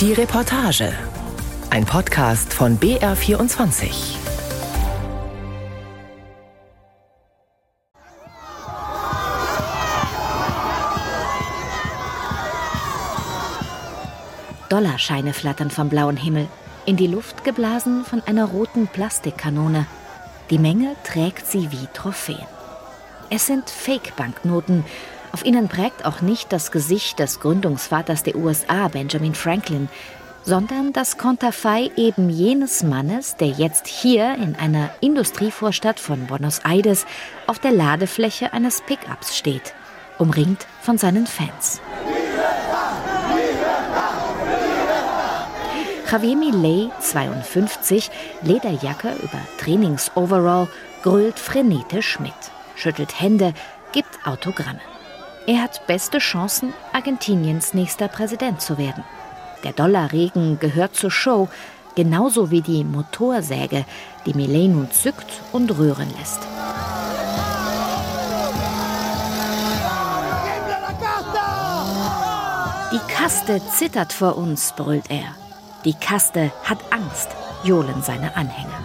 Die Reportage. Ein Podcast von BR24. Dollarscheine flattern vom blauen Himmel, in die Luft geblasen von einer roten Plastikkanone. Die Menge trägt sie wie Trophäen. Es sind Fake-Banknoten, auf ihnen prägt auch nicht das Gesicht des Gründungsvaters der USA, Benjamin Franklin, sondern das Konterfei eben jenes Mannes, der jetzt hier in einer Industrievorstadt von Buenos Aires auf der Ladefläche eines Pickups steht, umringt von seinen Fans. Javier Milei, 52, Lederjacke über Trainingsoverall, grölt frenetisch mit, schüttelt Hände, gibt Autogramme. Er hat beste Chancen, Argentiniens nächster Präsident zu werden. Der Dollarregen gehört zur Show, genauso wie die Motorsäge, die Millet nun zückt und rühren lässt. Die Kaste zittert vor uns, brüllt er. Die Kaste hat Angst, johlen seine Anhänger.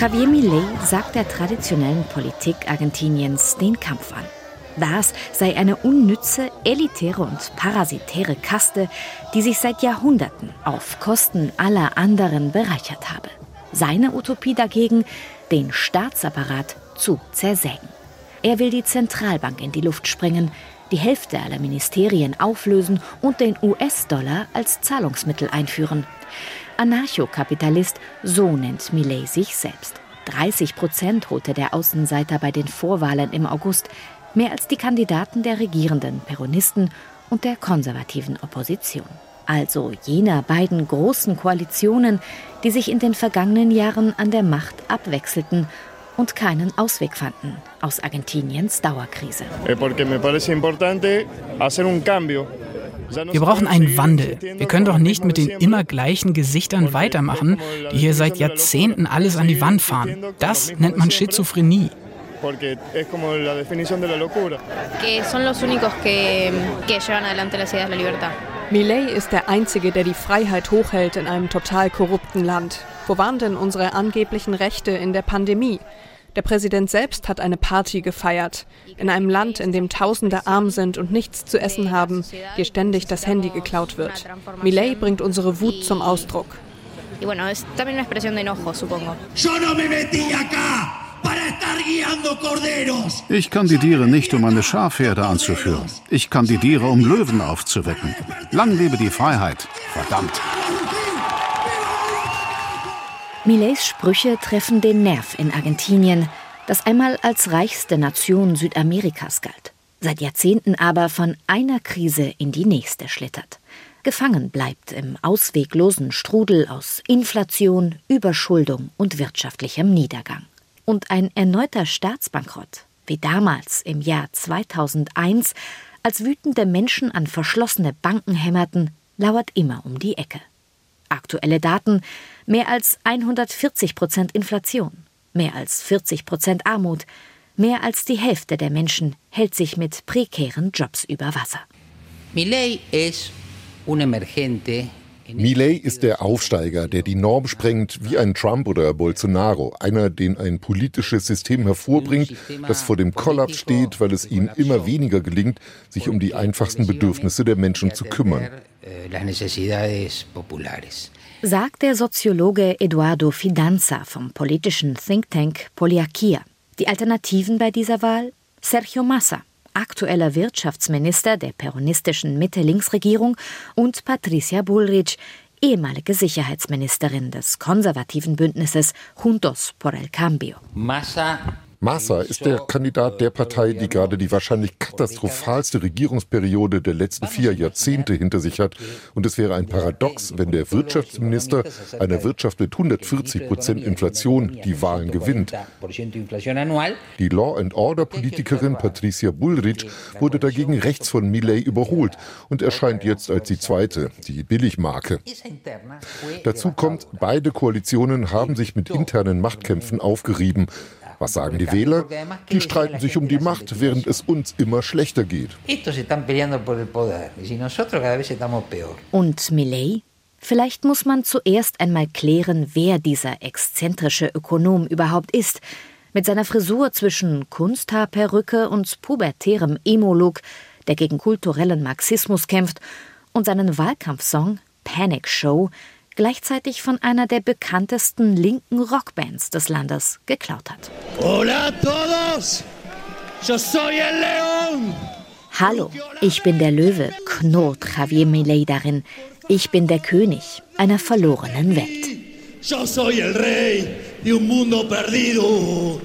Javier Milei sagt der traditionellen Politik Argentiniens den Kampf an. Das sei eine unnütze, elitäre und parasitäre Kaste, die sich seit Jahrhunderten auf Kosten aller anderen bereichert habe. Seine Utopie dagegen, den Staatsapparat zu zersägen. Er will die Zentralbank in die Luft sprengen, die Hälfte aller Ministerien auflösen und den US-Dollar als Zahlungsmittel einführen. Anarchokapitalist, so nennt Millet sich selbst. 30 Prozent holte der Außenseiter bei den Vorwahlen im August, mehr als die Kandidaten der regierenden Peronisten und der konservativen Opposition. Also jener beiden großen Koalitionen, die sich in den vergangenen Jahren an der Macht abwechselten und keinen Ausweg fanden aus Argentiniens Dauerkrise. Eh, wir brauchen einen Wandel. Wir können doch nicht mit den immer gleichen Gesichtern weitermachen, die hier seit Jahrzehnten alles an die Wand fahren. Das nennt man Schizophrenie. Millet ist der Einzige, der die Freiheit hochhält in einem total korrupten Land. Wo waren denn unsere angeblichen Rechte in der Pandemie? Der Präsident selbst hat eine Party gefeiert. In einem Land, in dem Tausende arm sind und nichts zu essen haben, hier ständig das Handy geklaut wird. Millet bringt unsere Wut zum Ausdruck. Ich kandidiere nicht, um eine Schafherde anzuführen. Ich kandidiere, um Löwen aufzuwecken. Lang lebe die Freiheit. Verdammt. Millets Sprüche treffen den Nerv in Argentinien, das einmal als reichste Nation Südamerikas galt, seit Jahrzehnten aber von einer Krise in die nächste schlittert. Gefangen bleibt im ausweglosen Strudel aus Inflation, Überschuldung und wirtschaftlichem Niedergang. Und ein erneuter Staatsbankrott, wie damals im Jahr 2001, als wütende Menschen an verschlossene Banken hämmerten, lauert immer um die Ecke. Aktuelle Daten mehr als 140 Prozent Inflation, mehr als 40 Prozent Armut, mehr als die Hälfte der Menschen hält sich mit prekären Jobs über Wasser. Milei ist un emergente Millet ist der Aufsteiger, der die Norm sprengt, wie ein Trump oder Bolsonaro. Einer, den ein politisches System hervorbringt, das vor dem Kollaps steht, weil es ihm immer weniger gelingt, sich um die einfachsten Bedürfnisse der Menschen zu kümmern. Sagt der Soziologe Eduardo Fidanza vom politischen Think Tank Poliakia. Die Alternativen bei dieser Wahl? Sergio Massa, aktueller Wirtschaftsminister der peronistischen Mitte-Links-Regierung, und Patricia Bullrich, ehemalige Sicherheitsministerin des konservativen Bündnisses Juntos por el Cambio. Massa Massa ist der Kandidat der Partei, die gerade die wahrscheinlich katastrophalste Regierungsperiode der letzten vier Jahrzehnte hinter sich hat. Und es wäre ein Paradox, wenn der Wirtschaftsminister einer Wirtschaft mit 140 Prozent Inflation die Wahlen gewinnt. Die Law and Order Politikerin Patricia Bullrich wurde dagegen rechts von Millet überholt und erscheint jetzt als die zweite, die Billigmarke. Dazu kommt, beide Koalitionen haben sich mit internen Machtkämpfen aufgerieben. Was sagen die Wähler? Die streiten sich um die Macht, während es uns immer schlechter geht. Und Millet? Vielleicht muss man zuerst einmal klären, wer dieser exzentrische Ökonom überhaupt ist. Mit seiner Frisur zwischen Kunsthaarperücke und pubertärem Emo-Look, der gegen kulturellen Marxismus kämpft, und seinen Wahlkampfsong Panic Show, gleichzeitig von einer der bekanntesten linken Rockbands des Landes geklaut hat. Hola a todos! Yo soy el León! Hallo, ich bin der Löwe, knurrt Javier Milei darin. Ich bin der König einer verlorenen Welt. Yo soy el rey de un mundo perdido.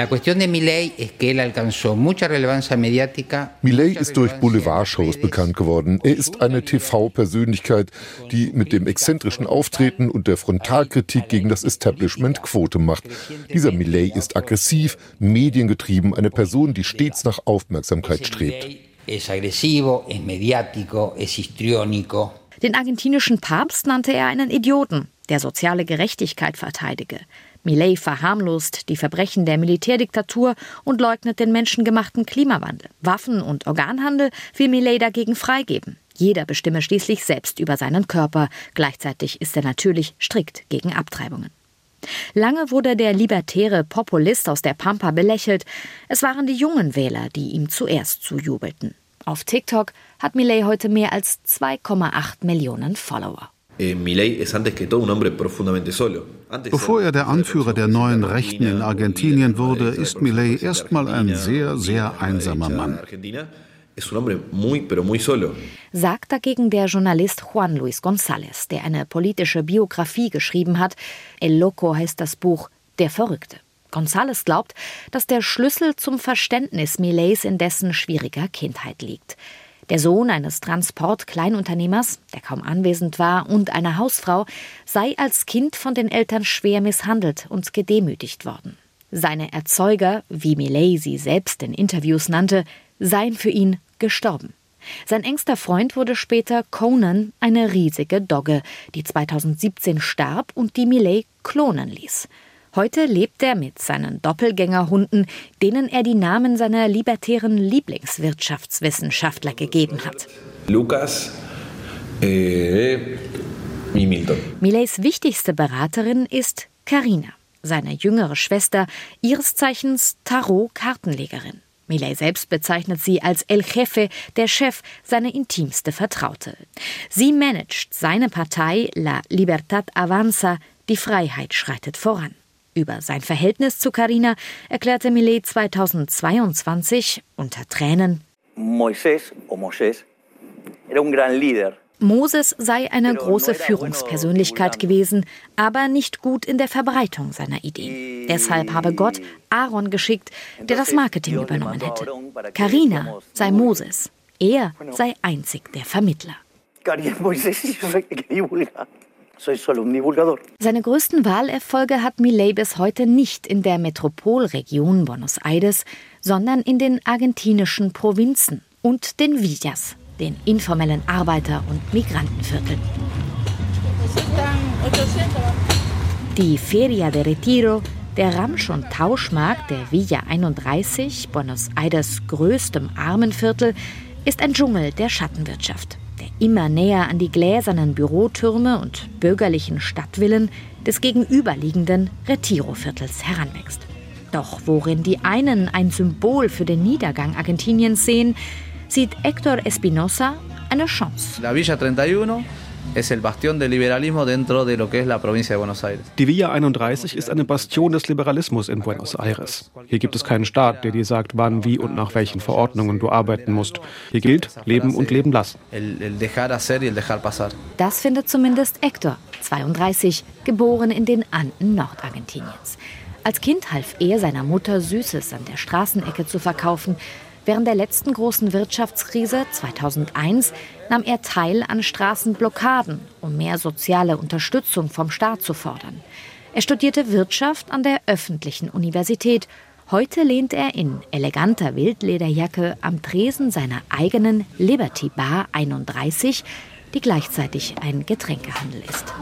La cuestión de Milei es que él alcanzó mucha relevancia mediática. Milei ist durch Boulevardshows bekannt geworden. Er ist eine TV-Persönlichkeit, die mit dem exzentrischen Auftreten und der Frontalkritik gegen das Establishment Quote macht. Dieser Milei ist aggressiv, mediengetrieben, eine Person, die stets nach Aufmerksamkeit strebt. Den argentinischen Papst nannte er einen Idioten, der soziale Gerechtigkeit verteidige. Millet verharmlost die Verbrechen der Militärdiktatur und leugnet den menschengemachten Klimawandel. Waffen- und Organhandel will Millet dagegen freigeben. Jeder bestimme schließlich selbst über seinen Körper. Gleichzeitig ist er natürlich strikt gegen Abtreibungen. Lange wurde der libertäre Populist aus der Pampa belächelt. Es waren die jungen Wähler, die ihm zuerst zujubelten. Auf TikTok hat Millet heute mehr als 2,8 Millionen Follower. Eh, Bevor er der Anführer der neuen Rechten in Argentinien wurde, ist Milei erstmal ein sehr, sehr einsamer Mann. Sagt dagegen der Journalist Juan Luis González, der eine politische Biografie geschrieben hat. El Loco heißt das Buch Der Verrückte. González glaubt, dass der Schlüssel zum Verständnis Millets in dessen schwieriger Kindheit liegt. Der Sohn eines Transportkleinunternehmers, der kaum anwesend war, und einer Hausfrau sei als Kind von den Eltern schwer misshandelt und gedemütigt worden. Seine Erzeuger, wie Millet sie selbst in Interviews nannte, seien für ihn gestorben. Sein engster Freund wurde später Conan, eine riesige Dogge, die 2017 starb und die Millet klonen ließ. Heute lebt er mit seinen Doppelgängerhunden, denen er die Namen seiner libertären Lieblingswirtschaftswissenschaftler gegeben hat. Lukas äh, Milton. Millets wichtigste Beraterin ist Karina, seine jüngere Schwester, ihres Zeichens Tarot-Kartenlegerin. Millet selbst bezeichnet sie als El Jefe, der Chef, seine intimste Vertraute. Sie managt seine Partei La Libertad Avanza, die Freiheit schreitet voran. Über sein Verhältnis zu Carina erklärte Millet 2022 unter Tränen. Moisés o Moses era un gran líder. Moses sei eine große Führungspersönlichkeit gewesen, aber nicht gut in der Verbreitung seiner Ideen. Deshalb habe Gott Aaron geschickt, der das Marketing übernommen hätte. Carina sei Moses, er sei einzig der Vermittler. Seine größten Wahlerfolge hat Milei bis heute nicht in der Metropolregion Buenos Aires, sondern in den argentinischen Provinzen und den Villas, den informellen Arbeiter- und Migrantenvierteln. Die Feria de Retiro, der Ramsch- und Tauschmarkt der Villa 31, Buenos Aires größtem Armenviertel, ist ein Dschungel der Schattenwirtschaft immer näher an die gläsernen Bürotürme und bürgerlichen Stadtvillen des gegenüberliegenden Retiro-Viertels heranwächst. Doch worin die einen ein Symbol für den Niedergang Argentiniens sehen, sieht Héctor Espinosa eine Chance. La Villa 31 es el bastión del liberalismo dentro de lo que es la provincia de Buenos Aires. Die Villa 31 ist eine Bastion des Liberalismus in Buenos Aires. Hier gibt es keinen Staat, der dir sagt, wann, wie und nach welchen Verordnungen du arbeiten musst. Hier gilt Leben und Leben lassen. Das findet zumindest Hector, 32, geboren in den Anden Nordargentiniens. Als Kind half er seiner Mutter Süßes an der Straßenecke zu verkaufen. Während der letzten großen Wirtschaftskrise 2001 nahm er teil an Straßenblockaden, um mehr soziale Unterstützung vom Staat zu fordern. Er studierte Wirtschaft an der öffentlichen Universität. Heute lehnt er in eleganter Wildlederjacke am Tresen seiner eigenen Liberty Bar 31, die gleichzeitig ein Getränkehandel ist.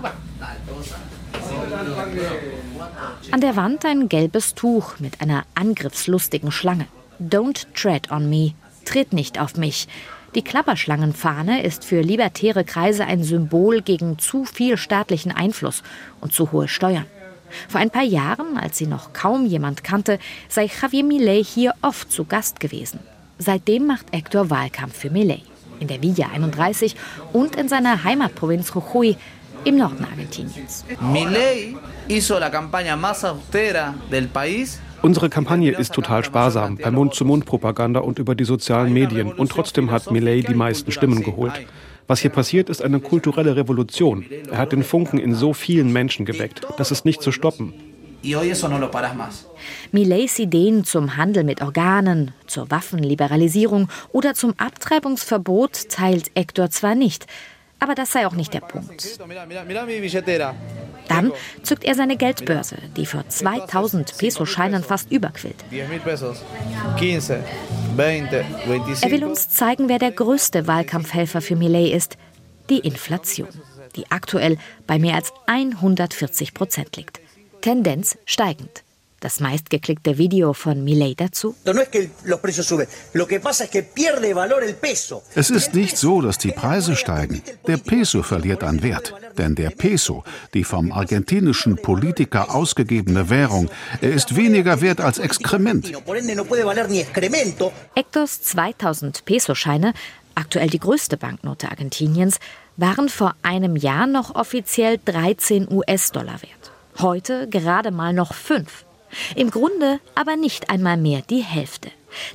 An der Wand ein gelbes Tuch mit einer angriffslustigen Schlange. Don't tread on me. Tritt nicht auf mich. Die Klapperschlangenfahne ist für libertäre Kreise ein Symbol gegen zu viel staatlichen Einfluss und zu hohe Steuern. Vor ein paar Jahren, als sie noch kaum jemand kannte, sei Javier Milei hier oft zu Gast gewesen. Seitdem macht Hector Wahlkampf für Milei. In der Villa 31 und in seiner Heimatprovinz Jujuy im Norden Argentiniens. Milei hizo la campaña más austera del país Unsere Kampagne ist total sparsam, per Mund-zu-Mund-Propaganda und über die sozialen Medien. Und trotzdem hat Millet die meisten Stimmen geholt. Was hier passiert, ist eine kulturelle Revolution. Er hat den Funken in so vielen Menschen geweckt. Das ist nicht zu stoppen. Millets Ideen zum Handel mit Organen, zur Waffenliberalisierung oder zum Abtreibungsverbot teilt Hector zwar nicht, aber das sei auch nicht der Punkt. Dann zückt er seine Geldbörse, die für 2000 Peso-Scheinen fast überquillt. Er will uns zeigen, wer der größte Wahlkampfhelfer für Millet ist, die Inflation, die aktuell bei mehr als 140 Prozent liegt. Tendenz steigend. Das meistgeklickte Video von Milei dazu. Es ist nicht so, dass die Preise steigen. Der Peso verliert an Wert. Denn der Peso, die vom argentinischen Politiker ausgegebene Währung, er ist weniger wert als Exkrement. Hectors 2000 Peso-Scheine, aktuell die größte Banknote Argentiniens, waren vor einem Jahr noch offiziell 13 US-Dollar wert. Heute gerade mal noch 5. Im Grunde aber nicht einmal mehr die Hälfte.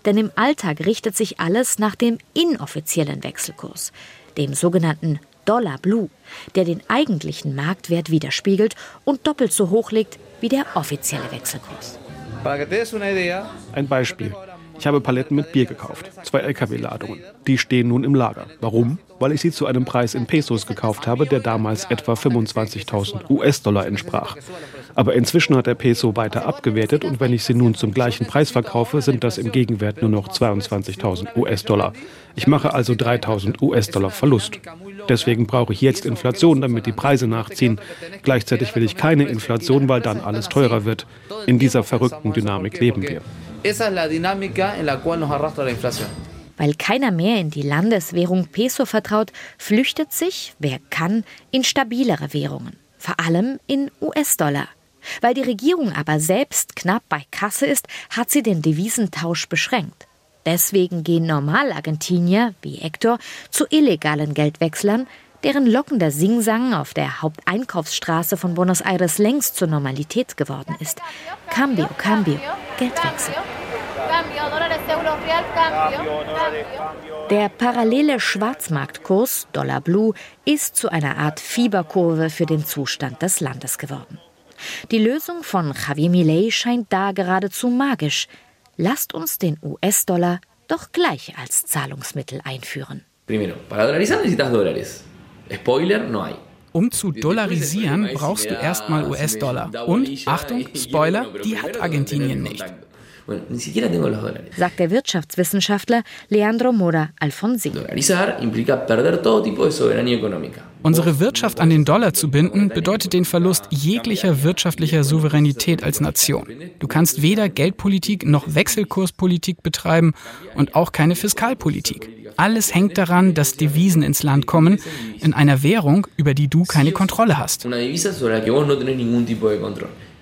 Denn im Alltag richtet sich alles nach dem inoffiziellen Wechselkurs, dem sogenannten Dollar Blue, der den eigentlichen Marktwert widerspiegelt und doppelt so hoch liegt wie der offizielle Wechselkurs. Ein Beispiel. Ich habe Paletten mit Bier gekauft, zwei Lkw-Ladungen. Die stehen nun im Lager. Warum? Weil ich sie zu einem Preis in Pesos gekauft habe, der damals etwa 25.000 US-Dollar entsprach. Aber inzwischen hat der Peso weiter abgewertet und wenn ich sie nun zum gleichen Preis verkaufe, sind das im Gegenwert nur noch 22.000 US-Dollar. Ich mache also 3.000 US-Dollar Verlust. Deswegen brauche ich jetzt Inflation, damit die Preise nachziehen. Gleichzeitig will ich keine Inflation, weil dann alles teurer wird. In dieser verrückten Dynamik leben wir. Weil keiner mehr in die Landeswährung Peso vertraut, flüchtet sich, wer kann, in stabilere Währungen, vor allem in US-Dollar. Weil die Regierung aber selbst knapp bei Kasse ist, hat sie den Devisentausch beschränkt. Deswegen gehen Normal-Argentinier wie Hector zu illegalen Geldwechslern, deren lockender Singsang auf der Haupteinkaufsstraße von Buenos Aires längst zur Normalität geworden ist. Cambio, Cambio, Geldwechsel. Der parallele Schwarzmarktkurs Dollar Blue ist zu einer Art Fieberkurve für den Zustand des Landes geworden. Die Lösung von Javier Milei scheint da geradezu magisch. Lasst uns den US-Dollar doch gleich als Zahlungsmittel einführen. Primero, para dolarizar necesitas dólares. Spoiler, no hay. Um zu dollarisieren, brauchst du erstmal US-Dollar. Und, Achtung, Spoiler, die hat Argentinien nicht sagt der Wirtschaftswissenschaftler Leandro Mora Alfonsi. Unsere Wirtschaft an den Dollar zu binden, bedeutet den Verlust jeglicher wirtschaftlicher Souveränität als Nation. Du kannst weder Geldpolitik noch Wechselkurspolitik betreiben und auch keine Fiskalpolitik. Alles hängt daran, dass Devisen ins Land kommen, in einer Währung, über die du keine Kontrolle hast.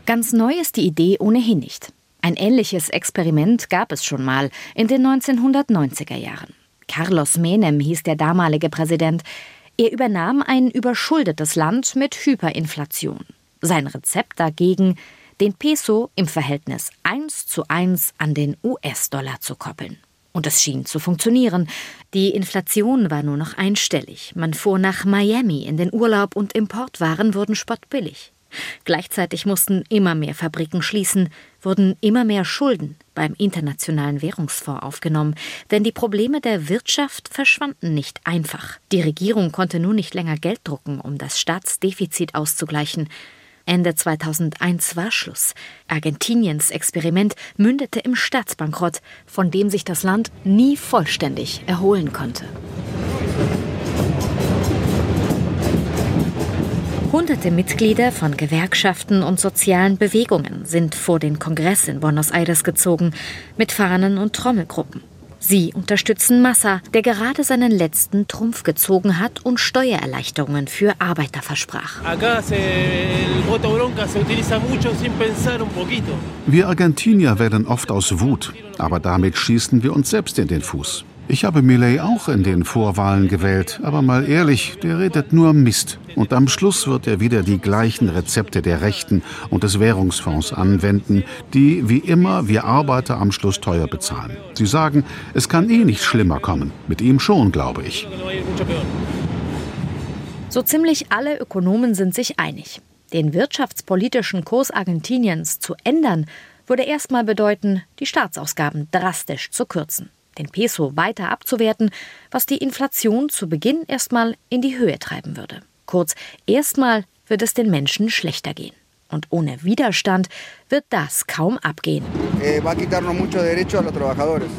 Ganz neu ist die Idee ohnehin nicht. Ein ähnliches Experiment gab es schon mal in den 1990er Jahren. Carlos Menem hieß der damalige Präsident. Er übernahm ein überschuldetes Land mit Hyperinflation. Sein Rezept dagegen, den Peso im Verhältnis 1 zu 1 an den US-Dollar zu koppeln. Und es schien zu funktionieren. Die Inflation war nur noch einstellig. Man fuhr nach Miami in den Urlaub und Importwaren wurden spottbillig. Gleichzeitig mussten immer mehr Fabriken schließen, wurden immer mehr Schulden beim Internationalen Währungsfonds aufgenommen, denn die Probleme der Wirtschaft verschwanden nicht einfach. Die Regierung konnte nun nicht länger Geld drucken, um das Staatsdefizit auszugleichen. Ende 2001 war Schluss. Argentiniens Experiment mündete im Staatsbankrott, von dem sich das Land nie vollständig erholen konnte. Hunderte Mitglieder von Gewerkschaften und sozialen Bewegungen sind vor den Kongress in Buenos Aires gezogen, mit Fahnen und Trommelgruppen. Sie unterstützen Massa, der gerade seinen letzten Trumpf gezogen hat und Steuererleichterungen für Arbeiter versprach. Wir Argentinier wählen oft aus Wut, aber damit schießen wir uns selbst in den Fuß. Ich habe Millet auch in den Vorwahlen gewählt, aber mal ehrlich, der redet nur Mist. Und am Schluss wird er wieder die gleichen Rezepte der Rechten und des Währungsfonds anwenden, die wie immer wir Arbeiter am Schluss teuer bezahlen. Sie sagen, es kann eh nicht schlimmer kommen. Mit ihm schon, glaube ich. So ziemlich alle Ökonomen sind sich einig. Den wirtschaftspolitischen Kurs Argentiniens zu ändern, würde erstmal bedeuten, die Staatsausgaben drastisch zu kürzen den Peso weiter abzuwerten, was die Inflation zu Beginn erstmal in die Höhe treiben würde. Kurz, erstmal wird es den Menschen schlechter gehen. Und ohne Widerstand wird das kaum abgehen. Eh,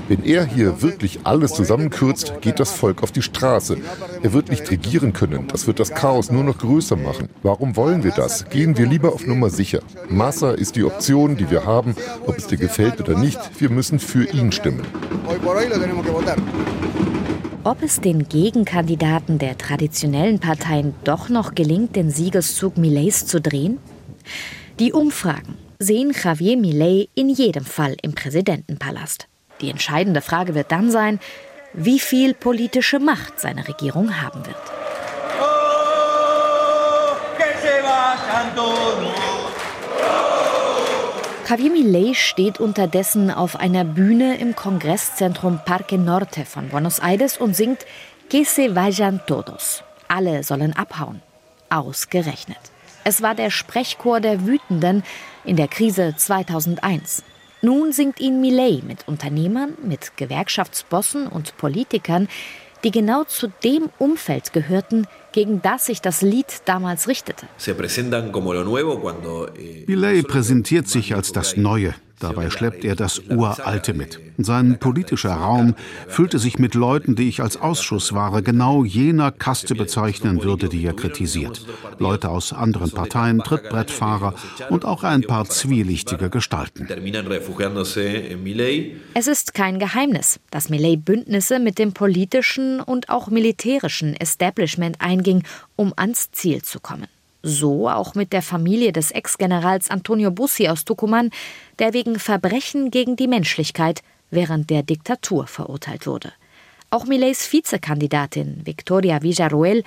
Wenn er hier wirklich alles zusammenkürzt, geht das Volk auf die Straße. Er wird nicht regieren können. Das wird das Chaos nur noch größer machen. Warum wollen wir das? Gehen wir lieber auf Nummer sicher. Massa ist die Option, die wir haben, ob es dir gefällt oder nicht. Wir müssen für ihn stimmen. Ob es den Gegenkandidaten der traditionellen Parteien doch noch gelingt, den Siegeszug Millets zu drehen? Die Umfragen sehen Javier Milei in jedem Fall im Präsidentenpalast. Die entscheidende Frage wird dann sein, wie viel politische Macht seine Regierung haben wird. Javier Milei steht unterdessen auf einer Bühne im Kongresszentrum Parque Norte von Buenos Aires und singt Que se vayan todos. Alle sollen abhauen. Ausgerechnet. Es war der Sprechchor der Wütenden in der Krise 2001. Nun singt ihn Millet mit Unternehmern, mit Gewerkschaftsbossen und Politikern, die genau zu dem Umfeld gehörten, gegen das sich das Lied damals richtete. Millet präsentiert sich als das Neue, Dabei schleppt er das Uralte mit. Sein politischer Raum füllte sich mit Leuten, die ich als Ausschussware genau jener Kaste bezeichnen würde, die er kritisiert. Leute aus anderen Parteien, Trittbrettfahrer und auch ein paar zwielichtige Gestalten. Es ist kein Geheimnis, dass Millet Bündnisse mit dem politischen und auch militärischen Establishment einging, um ans Ziel zu kommen. So auch mit der Familie des Ex-Generals Antonio Bussi aus Tucumán, der wegen Verbrechen gegen die Menschlichkeit während der Diktatur verurteilt wurde. Auch Millets Vizekandidatin Victoria Villarroel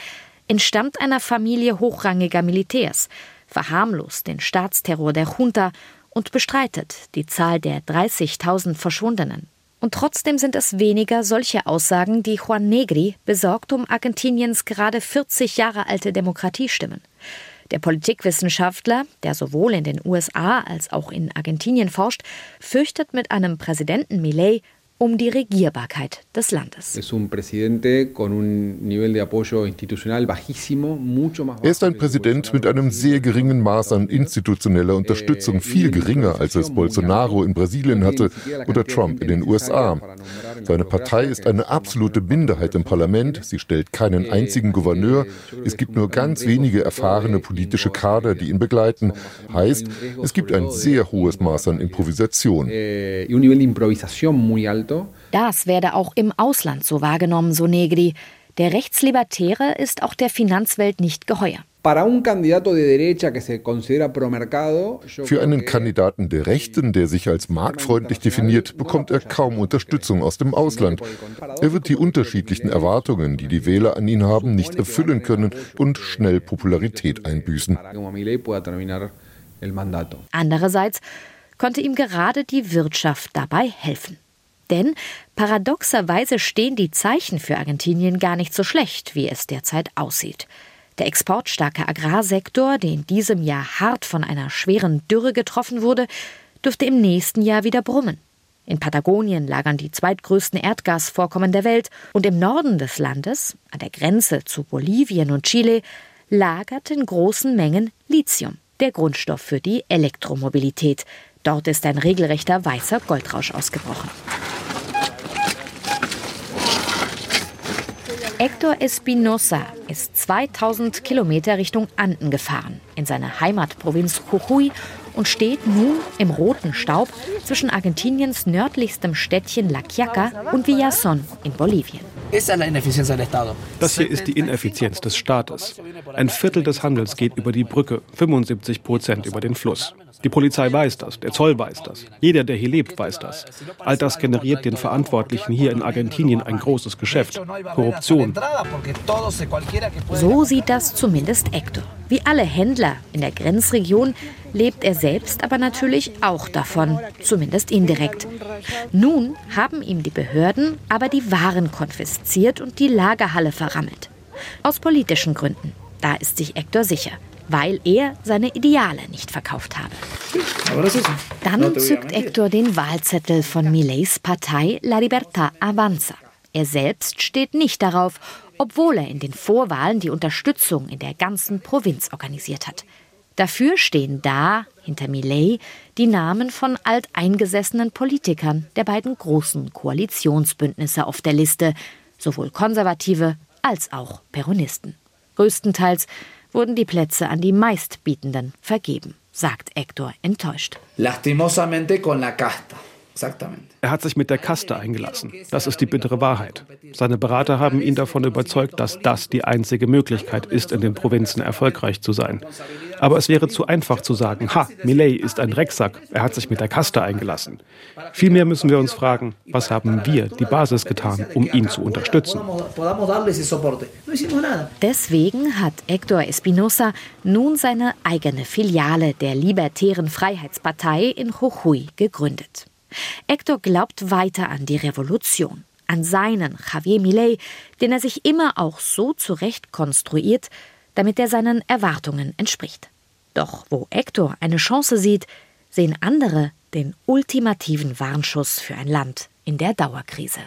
entstammt einer Familie hochrangiger Militärs, verharmlost den Staatsterror der Junta und bestreitet die Zahl der 30.000 Verschwundenen. Und trotzdem sind es weniger solche Aussagen, die Juan Negri besorgt um Argentiniens gerade 40 Jahre alte Demokratie stimmen. Der Politikwissenschaftler, der sowohl in den USA als auch in Argentinien forscht, fürchtet mit einem Präsidenten Millet um die Regierbarkeit des Landes. Er ist ein Präsident mit einem sehr geringen Maß an institutioneller Unterstützung, viel geringer als es Bolsonaro in Brasilien hatte oder Trump in den USA. Seine Partei ist eine absolute Minderheit im Parlament, sie stellt keinen einzigen Gouverneur, es gibt nur ganz wenige erfahrene politische Kader, die ihn begleiten. Heißt, es gibt ein sehr hohes Maß an Improvisation. Das werde auch im Ausland so wahrgenommen, so Negri. Der Rechtslibertäre ist auch der Finanzwelt nicht geheuer. Für einen Kandidaten der Rechten, der sich als marktfreundlich definiert, bekommt er kaum Unterstützung aus dem Ausland. Er wird die unterschiedlichen Erwartungen, die die Wähler an ihn haben, nicht erfüllen können und schnell Popularität einbüßen. Andererseits konnte ihm gerade die Wirtschaft dabei helfen. Denn paradoxerweise stehen die Zeichen für Argentinien gar nicht so schlecht, wie es derzeit aussieht. Der exportstarke Agrarsektor, der in diesem Jahr hart von einer schweren Dürre getroffen wurde, dürfte im nächsten Jahr wieder brummen. In Patagonien lagern die zweitgrößten Erdgasvorkommen der Welt und im Norden des Landes, an der Grenze zu Bolivien und Chile, lagert in großen Mengen Lithium, der Grundstoff für die Elektromobilität. Dort ist ein regelrechter weißer Goldrausch ausgebrochen. Hector Espinosa ist 2000 Kilometer Richtung Anden gefahren, in seine Heimatprovinz Jujuy und steht nun im roten Staub zwischen Argentiniens nördlichstem Städtchen La Quiaca und Villazón in Bolivien. Das hier ist die Ineffizienz des Staates. Ein Viertel des Handels geht über die Brücke, 75 Prozent über den Fluss. Die Polizei weiß das, der Zoll weiß das, jeder, der hier lebt, weiß das. All das generiert den Verantwortlichen hier in Argentinien ein großes Geschäft. Korruption. So sieht das zumindest Hector. Wie alle Händler in der Grenzregion lebt er selbst aber natürlich auch davon, zumindest indirekt. Nun haben ihm die Behörden aber die Waren konfisziert und die Lagerhalle verrammelt. Aus politischen Gründen, da ist sich Hector sicher weil er seine Ideale nicht verkauft habe. Dann zückt Hector den Wahlzettel von Millets Partei La Libertad Avanza. Er selbst steht nicht darauf, obwohl er in den Vorwahlen die Unterstützung in der ganzen Provinz organisiert hat. Dafür stehen da, hinter Millet, die Namen von alteingesessenen Politikern der beiden großen Koalitionsbündnisse auf der Liste, sowohl Konservative als auch Peronisten. Größtenteils wurden die Plätze an die Meistbietenden vergeben, sagt Hector enttäuscht. Lastimosamente con la casta. Er hat sich mit der Kaste eingelassen. Das ist die bittere Wahrheit. Seine Berater haben ihn davon überzeugt, dass das die einzige Möglichkeit ist, in den Provinzen erfolgreich zu sein. Aber es wäre zu einfach zu sagen, ha, Millet ist ein Drecksack, er hat sich mit der Kaste eingelassen. Vielmehr müssen wir uns fragen, was haben wir, die Basis, getan, um ihn zu unterstützen. Deswegen hat Hector Espinosa nun seine eigene Filiale der Libertären Freiheitspartei in Jujuy gegründet. Hector glaubt weiter an die Revolution, an seinen Javier Millet, den er sich immer auch so zurecht konstruiert, damit er seinen Erwartungen entspricht. Doch wo Hector eine Chance sieht, sehen andere den ultimativen Warnschuss für ein Land in der Dauerkrise.